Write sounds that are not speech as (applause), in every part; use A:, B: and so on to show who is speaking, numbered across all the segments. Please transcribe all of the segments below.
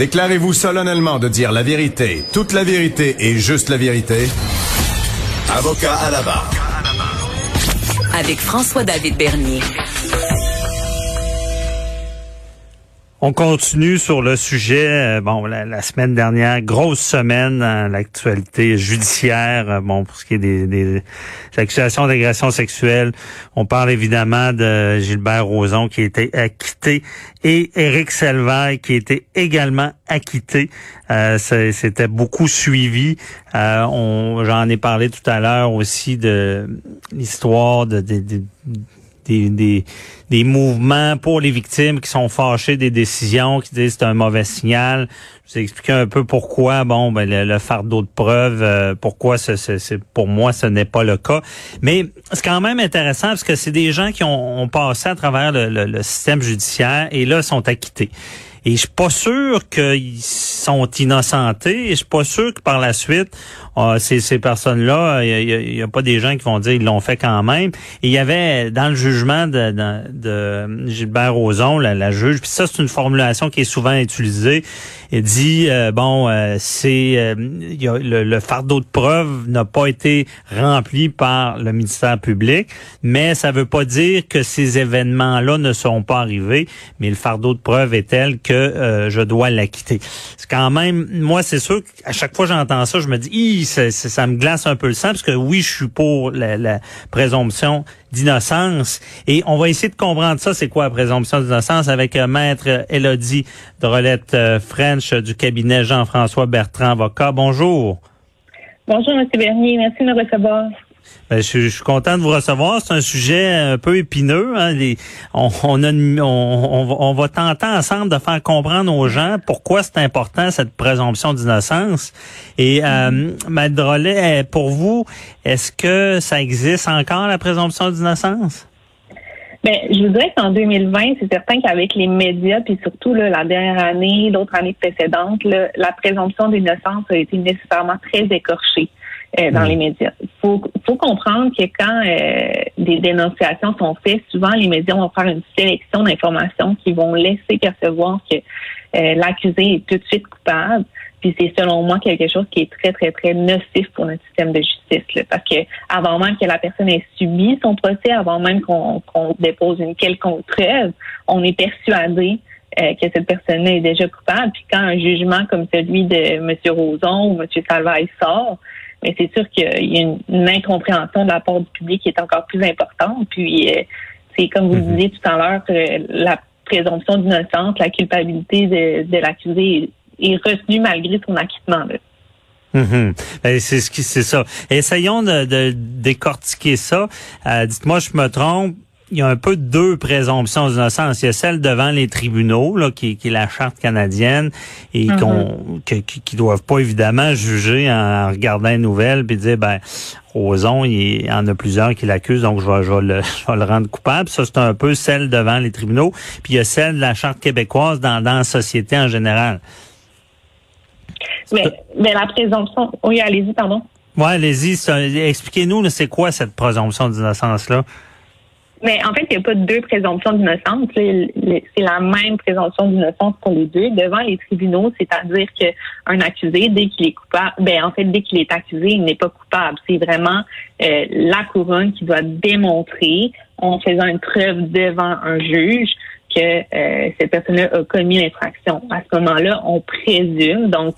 A: Déclarez-vous solennellement de dire la vérité, toute la vérité et juste la vérité. Avocat à la barre.
B: Avec François-David Bernier.
C: On continue sur le sujet. euh, Bon, la, semaine dernière, grosse semaine dans l'actualité judiciaire. euh, Bon, pour ce qui est des, accusations d'agression sexuelle, on parle évidemment de Gilbert Rozon qui a été acquitté et Éric Selvaille qui a été également acquitté. Euh, C'était beaucoup suivi. Euh, J'en ai parlé tout à l'heure aussi de l'histoire de, de- de- des, des, des mouvements pour les victimes qui sont fâchés des décisions, qui disent c'est un mauvais signal. Je vous ai expliqué un peu pourquoi, bon, ben, le, le fardeau de preuve, euh, pourquoi ce, ce- ce- pour moi ce n'est pas le cas. Mais c'est quand même intéressant parce que c'est des gens qui ont, ont passé à travers le, le- le système judiciaire et là sont acquittés. Et je suis pas sûr qu'ils sont innocentés. Et je suis pas sûr que par la suite, euh, ces, ces personnes-là, il y a, pas des gens qui vont dire ils l'ont fait quand même. Il y avait dans le jugement de, Gilbert Rozon, la, juge, puis ça c'est une formulation qui est souvent utilisée. Dit euh, bon, euh, c'est euh, il y a, le, le fardeau de preuve n'a pas été rempli par le ministère public, mais ça veut pas dire que ces événements-là ne sont pas arrivés. Mais le fardeau de preuve est tel que euh, je dois l'acquitter. C'est quand même, moi c'est sûr qu'à chaque fois que j'entends ça, je me dis, ça- ça me glace un peu le sang parce que oui, je suis pour la, la présomption d'innocence. Et on va essayer de comprendre ça, c'est quoi la présomption d'innocence avec euh, maître Elodie Drolette euh, French euh, du cabinet Jean-François Bertrand, avocat. Bonjour.
D: Bonjour, M. Bernier. Merci de me recevoir.
C: Ben, je, suis- content de vous recevoir. C'est un sujet un peu épineux. Hein. On, va- tenter ensemble de faire comprendre aux gens pourquoi c'est important cette présomption d'innocence. Et euh, euh, pour vous, est-ce que ça existe encore la présomption d'innocence?
D: Ben, je vous dirais qu'en 2020, c'est certain qu'avec les médias, puis surtout la dernière année, d'autres années précédentes, là, la présomption d'innocence a été nécessairement très écorchée euh, dans
C: Mhm.
D: les médias. Il faut, faut comprendre que quand euh, des dénonciations sont faites, souvent les médias vont faire une sélection d'informations qui vont laisser percevoir que euh, l'accusé est tout de suite coupable. Puis c'est selon moi quelque chose qui est très, très, très nocif pour notre système de justice. là. parce que avant même que la personne ait subi son procès, avant même qu'on dépose une quelconque preuve, on est persuadé euh, que cette personne-là est déjà coupable. Puis quand un jugement comme celui de M. Roson ou M. Salvaille sort, mais c'est sûr qu'il y a une, une incompréhension de la part du public qui est encore plus importante. Puis euh, c'est comme vous le
C: Mhm.
D: disiez tout à l'heure, euh, la présomption d'innocence, la culpabilité de, de l'accusé est, est retenue malgré son acquittement. Là.
C: Mhm. Ben, c'est ce qui c'est ça. Essayons de, de décortiquer ça. Euh, Dites-moi, je me trompe. Il y a un peu deux présomptions d'innocence. Il y a celle devant les tribunaux, là, qui, qui est la charte canadienne, et
D: Mhm.
C: qu'on qui, qui doivent pas évidemment juger en regardant les nouvelles puis dire ben Roson, il y en a plusieurs qui l'accusent, donc je vais, je vais le, (laughs) je vais le rendre coupable. Ça, c'est un peu celle devant les tribunaux. Puis il y a celle de la charte québécoise dans, dans la société en général.
D: Mais, mais la présomption, oui, allez-y, pardon.
C: Ouais, allez-y, expliquez-nous, c'est quoi cette présomption d'innocence-là?
D: Mais en fait, il n'y a pas deux présomptions d'innocence. C'est la même présomption d'innocence pour les deux devant les tribunaux, c'est-à-dire qu'un accusé, dès qu'il est coupable, ben en fait, dès qu'il est accusé, il n'est pas coupable. C'est vraiment euh, la couronne qui doit démontrer, en faisant une preuve devant un juge, que euh, cette personne-là a commis l'infraction. À ce moment-là, on présume, donc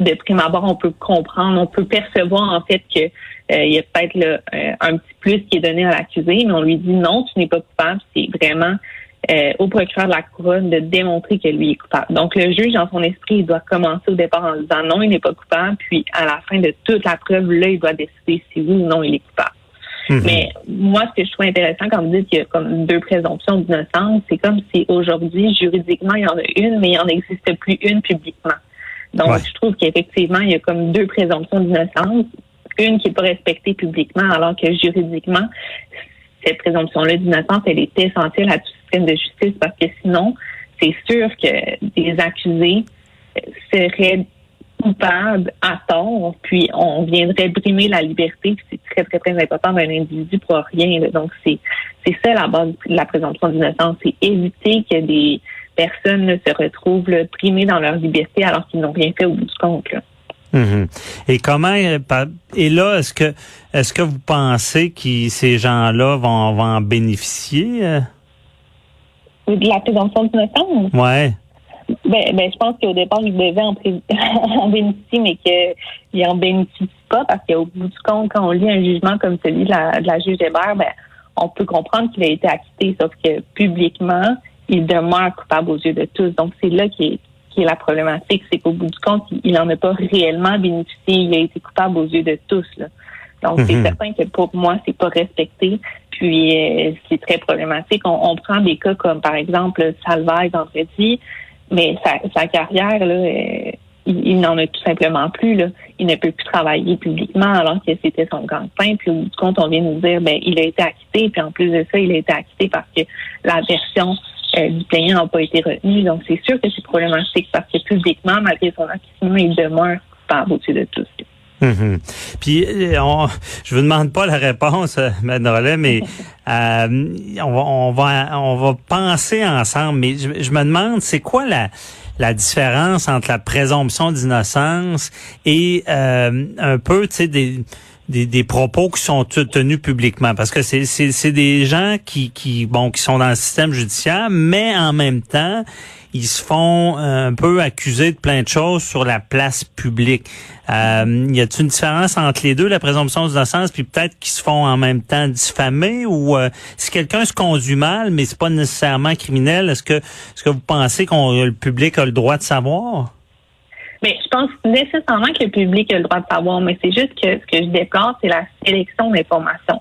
D: de prime abord, on peut comprendre, on peut percevoir en fait que euh, il y a peut-être là, euh, un petit plus qui est donné à l'accusé, mais on lui dit non, tu n'es pas coupable. C'est vraiment euh, au procureur de la couronne de démontrer que lui est coupable. Donc le juge, dans son esprit, il doit commencer au départ en disant non, il n'est pas coupable, puis à la fin de toute la preuve, là, il doit décider si oui ou non il est coupable. Mhm. Mais moi, ce que je trouve intéressant quand vous dites qu'il y a comme deux présomptions d'innocence, c'est comme si aujourd'hui, juridiquement, il y en a une, mais il n'en existe plus une publiquement. Donc, je trouve qu'effectivement, il y a comme deux présomptions d'innocence. Une qui n'est pas respectée publiquement, alors que juridiquement, cette présomption-là d'innocence, elle est essentielle à tout système de justice parce que sinon, c'est sûr que des accusés seraient coupables à tort, puis on viendrait brimer la liberté, c'est très, très, très important d'un individu pour rien. Donc, c'est c'est ça la base de la présomption d'innocence, c'est éviter que des personnes se retrouvent là, primées dans leur liberté alors qu'ils n'ont rien fait au bout du compte.
C: Mhm. Et comment euh, et là est-ce que est-ce que vous pensez que ces gens-là vont, vont en bénéficier? Euh?
D: De la présomption d'innocence?
C: Ouais.
D: Ben, ben, je pense qu'au départ, ils devaient en, (laughs) en bénéficier, mais qu'ils n'en bénéficient pas parce qu'au bout du compte, quand on lit un jugement comme celui de la, de la juge Hébert, ben, on peut comprendre qu'il a été acquitté, sauf que publiquement, il demeure coupable aux yeux de tous. Donc, c'est là qui est, qui est la problématique, c'est qu'au bout du compte, il n'en a pas réellement bénéficié. Il a été coupable aux yeux de tous. Là. Donc, c'est mhm. certain que pour moi, c'est pas respecté. Puis, euh, c'est très problématique. On, prend des cas comme, par exemple, Salvaille vendredi, mais sa, sa carrière, là, euh, il, n'en a tout simplement plus. Là. Il ne peut plus travailler publiquement alors que c'était son gagne-pain. Puis au bout du compte, on vient nous dire ben il a été acquitté. Puis en plus de ça, il a été acquitté parce que la version euh, du plaignant n'a pas été retenue. Donc c'est sûr que c'est problématique parce que publiquement, malgré son acquittement, il demeure pas au-dessus de tout.
C: Mhm. Puis, euh, on, je vous demande pas la réponse, euh, Mme mais (laughs) euh, on, va, on, va, on va penser ensemble. Mais je, je me demande, c'est quoi la, la différence entre la présomption d'innocence et euh, un peu, tu sais, des, des, des, propos qui sont tenus publiquement parce que c'est c'est des gens qui qui bon qui sont dans le système judiciaire mais en même temps ils se font un peu accuser de plein de choses sur la place publique. Euh, y a-t-il une différence entre les deux, la présomption d'innocence, puis peut-être qu'ils se font en même temps diffamer ou euh, si quelqu'un se conduit mal, mais c'est pas nécessairement criminel, est-ce que est-ce que vous pensez qu'on le public a le droit de savoir?
D: Mais je pense nécessairement que le public a le droit de savoir, mais c'est juste que ce que je déplore, c'est la sélection d'informations.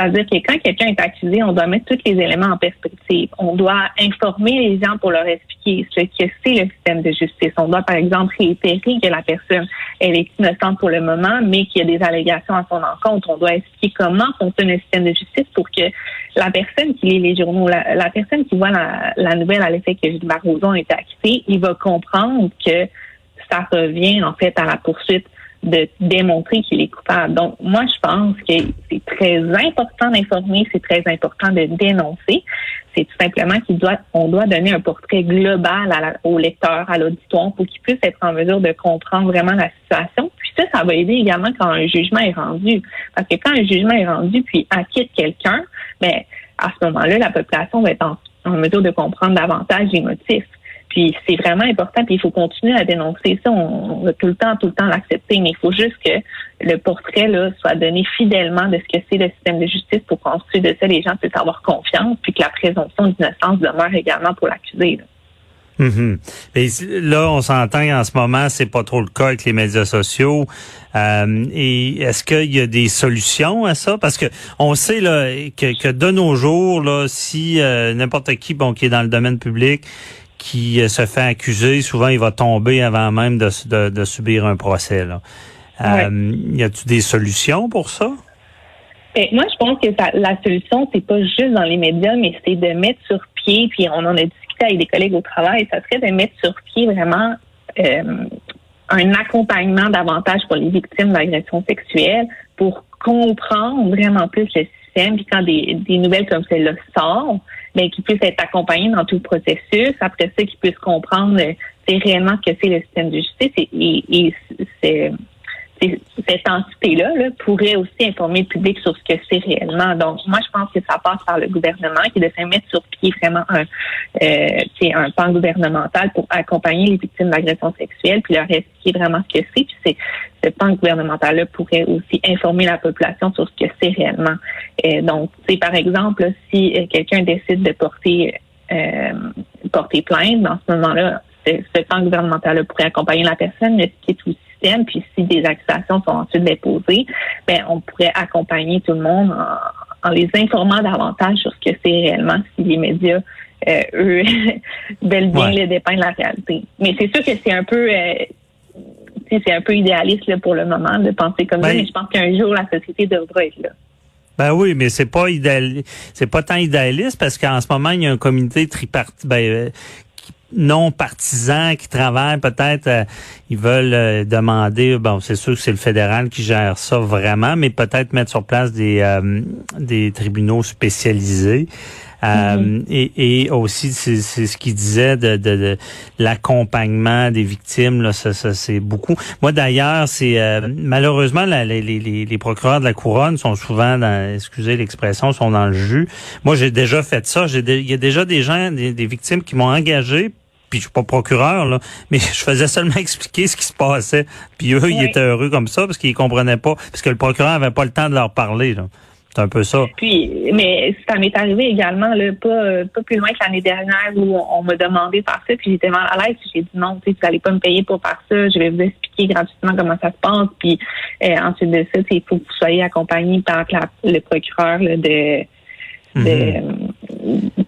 D: C'est-à-dire que quand quelqu'un est accusé, on doit mettre tous les éléments en perspective. On doit informer les gens pour leur expliquer ce que c'est le système de justice. On doit, par exemple, réitérer que la personne elle est innocente pour le moment, mais qu'il y a des allégations à son encontre. On doit expliquer comment fonctionne le système de justice pour que la personne qui lit les journaux, la, personne qui voit la, nouvelle à l'effet que Gilles Barroso a été acquitté, il va comprendre que ça revient en fait à la poursuite de démontrer qu'il est coupable. Donc, moi, je pense que c'est très important d'informer, c'est très important de dénoncer. C'est tout simplement qu'il doit, doit donner un portrait global à au lecteur, à l'auditoire, pour qu'il puisse être en mesure de comprendre vraiment la situation. Puis ça, ça va aider également quand un jugement est rendu. Parce que quand un jugement est rendu, puis acquitte quelqu'un, ben, à ce moment-là, la population va être en mesure de comprendre davantage les motifs. Puis c'est vraiment important, puis il faut continuer à dénoncer ça. On, va tout le temps, tout le temps l'accepter, mais il faut juste que le portrait là soit donné fidèlement de ce que c'est le système de justice pour qu'ensuite de ça, les gens puissent avoir confiance, puis que la présomption d'innocence demeure également pour l'accusé.
C: Mm-hmm. là, on s'entend qu'en ce moment, c'est pas trop le cas avec les médias sociaux. Euh, et est-ce qu'il y a des solutions à ça? Parce que on sait là que, que de nos jours, là, si euh, n'importe qui, bon, qui est dans le domaine public, qui euh, se fait accuser, souvent il va tomber avant même de, de, subir un procès. Là. Euh, y a-t-il des solutions pour ça?
D: Ben, moi, je pense que la solution, c'est pas juste dans les médias, mais c'est de mettre sur pied, puis on en a discuté avec des collègues au travail, ça serait de mettre sur pied vraiment euh, un accompagnement davantage pour les victimes d'agressions sexuelles pour comprendre vraiment plus le système, puis quand des, des nouvelles comme celle-là sortent, mais qui puisse être accompagné dans tout le processus. Après ça, qui puisse comprendre euh, c'est réellement que c'est le système de justice et, et, c'est cette entité-là là, pourrait aussi informer le public sur ce que c'est réellement. Donc, moi, je pense que ça passe par le gouvernement qui devrait mettre sur pied vraiment un, euh, un plan gouvernemental pour accompagner les victimes d'agressions sexuelles, puis leur expliquer vraiment ce que c'est. Puis c'est ce plan gouvernemental-là pourrait aussi informer la population sur ce que c'est réellement. Euh, donc, par exemple, si euh, quelqu'un décide de porter euh, porter plainte, dans ce moment-là, ce plan gouvernemental-là pourrait accompagner la personne, mais ce qui est aussi système. Puis si des accusations sont ensuite déposées, ben on pourrait accompagner tout le monde en, en les informant davantage sur ce que c'est réellement si les médias euh, eux (laughs) veulent bien
C: Ouais.
D: le dépeindre la réalité. Mais c'est sûr que c'est un peu euh, c'est un peu idéaliste là, pour le moment de penser comme ça,
C: Ben,
D: mais je pense qu'un jour la société devra être là.
C: Ben oui, mais c'est pas idéal, c'est pas tant idéaliste parce qu'en ce moment il y a un comité tripartite, ben, euh, non partisan qui travaille peut-être, euh, ils veulent euh, demander, bon c'est sûr que c'est le fédéral qui gère ça vraiment, mais peut-être mettre sur place des euh, des tribunaux spécialisés. Euh, et, et aussi, c'est c'est ce qu'il disait de, de, de l'accompagnement des victimes. Là, ça, ça c'est beaucoup. Moi, d'ailleurs, c'est euh, malheureusement la- les, les, les, les procureurs de la couronne sont souvent, dans, excusez l'expression, sont dans le jus. Moi, j'ai déjà fait ça. Il y a déjà des gens, des, des victimes qui m'ont engagé. Puis je suis pas procureur là, mais (laughs) je faisais seulement expliquer ce qui se passait. Puis eux, ils étaient heureux comme ça parce qu'ils comprenaient pas, parce que le procureur avait pas le temps de leur parler. là. C'est un peu ça.
D: Puis, mais ça m'est arrivé également, là, pas, pas plus loin que l'année dernière où on, m'a demandé de faire ça, puis j'étais mal à l'aise, puis j'ai dit non, tu sais, vous allez pas me payer pour faire ça, je vais vous expliquer gratuitement comment ça se passe, puis euh, ensuite de ça, il faut que vous soyez accompagné par la- le procureur là, de, de,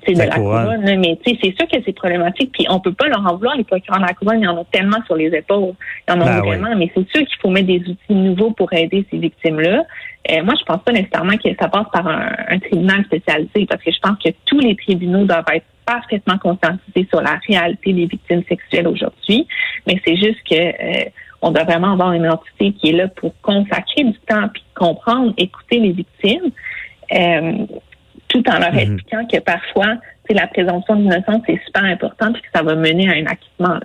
D: tu sais, de
C: La couronne.
D: là. Mais tu sais, c'est sûr que c'est problématique, puis on peut pas leur en vouloir, les procureurs de la couronne, ils en ont tellement sur les épaules, ils en ont
C: Ben
D: vraiment, mais c'est sûr qu'il faut mettre des outils nouveaux pour aider ces victimes-là. Euh, moi, je pense pas nécessairement que ça passe par un, un tribunal spécialisé, parce que je pense que tous les tribunaux doivent être parfaitement conscientisés sur la réalité des victimes sexuelles aujourd'hui. Mais c'est juste que euh, on doit vraiment avoir une entité qui est là pour consacrer du temps, puis comprendre, écouter les victimes, euh, tout en leur
C: Mhm.
D: expliquant que parfois, c'est la présomption d'innocence c'est super important, puis que ça va mener à un acquittement. là.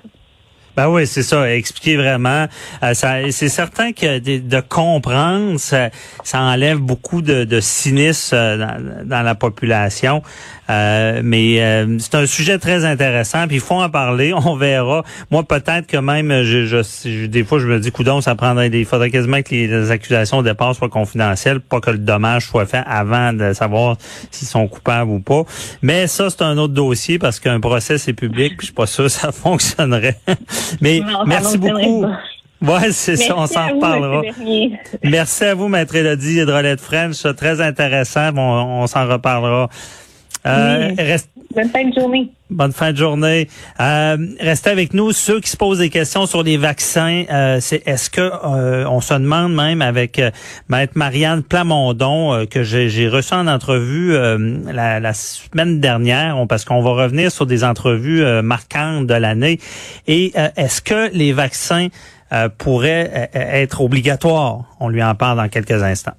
C: Ben oui, c'est ça. Expliquer vraiment. Euh, c'est certain que de, de comprendre, ça, ça enlève beaucoup de, de cynisme euh, dans, dans la population. Euh, mais euh, c'est un sujet très intéressant. Puis il faut en parler. (laughs) On verra. Moi, peut-être que même, je, je, je- des fois, je me dis, coudon, ça prendrait. Il faudrait quasiment que les, accusations au départ soient confidentielles, pas que le dommage soit fait avant de savoir s'ils sont coupables ou pas. Mais ça, c'est un autre dossier parce qu'un procès c'est public. Puis je suis pas sûr que ça (laughs) fonctionnerait. Mais
D: Non,
C: merci beaucoup. Ouais, c'est ça, on s'en reparlera. Merci à vous, Maître Elodie Hydrolette French. C'est très intéressant. Bon, on s'en reparlera. Euh,
D: Oui.
C: reste-
D: Bonne fin de journée.
C: bonne fin de journée. Euh, restez avec nous. Ceux qui se posent des questions sur les vaccins, euh, c'est est-ce que euh, on se demande même avec euh, Maître Marianne Plamondon euh, que j'ai reçu en entrevue euh, la, la semaine dernière, on- parce qu'on va revenir sur des entrevues marquantes de l'année. Et est-ce que les vaccins pourraient être obligatoires? On lui en parle dans quelques instants.